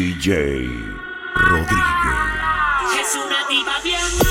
DJ Rodríguez. Es una diva bien